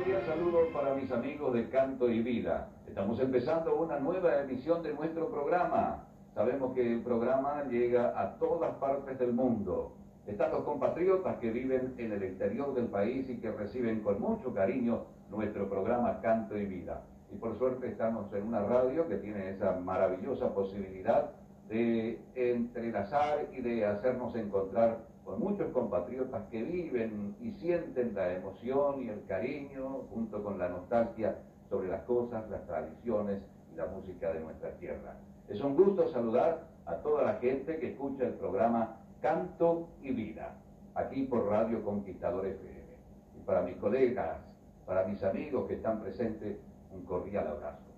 cordial saludo para mis amigos de Canto y Vida. Estamos empezando una nueva emisión de nuestro programa. Sabemos que el programa llega a todas partes del mundo. Están los compatriotas que viven en el exterior del país y que reciben con mucho cariño nuestro programa Canto y Vida. Y por suerte estamos en una radio que tiene esa maravillosa posibilidad de entrelazar y de hacernos encontrar con muchos compatriotas que viven y sienten la emoción y el cariño junto con la nostalgia sobre las cosas, las tradiciones y la música de nuestra tierra. Es un gusto saludar a toda la gente que escucha el programa Canto y Vida, aquí por Radio Conquistador FM. Y para mis colegas, para mis amigos que están presentes, un cordial abrazo.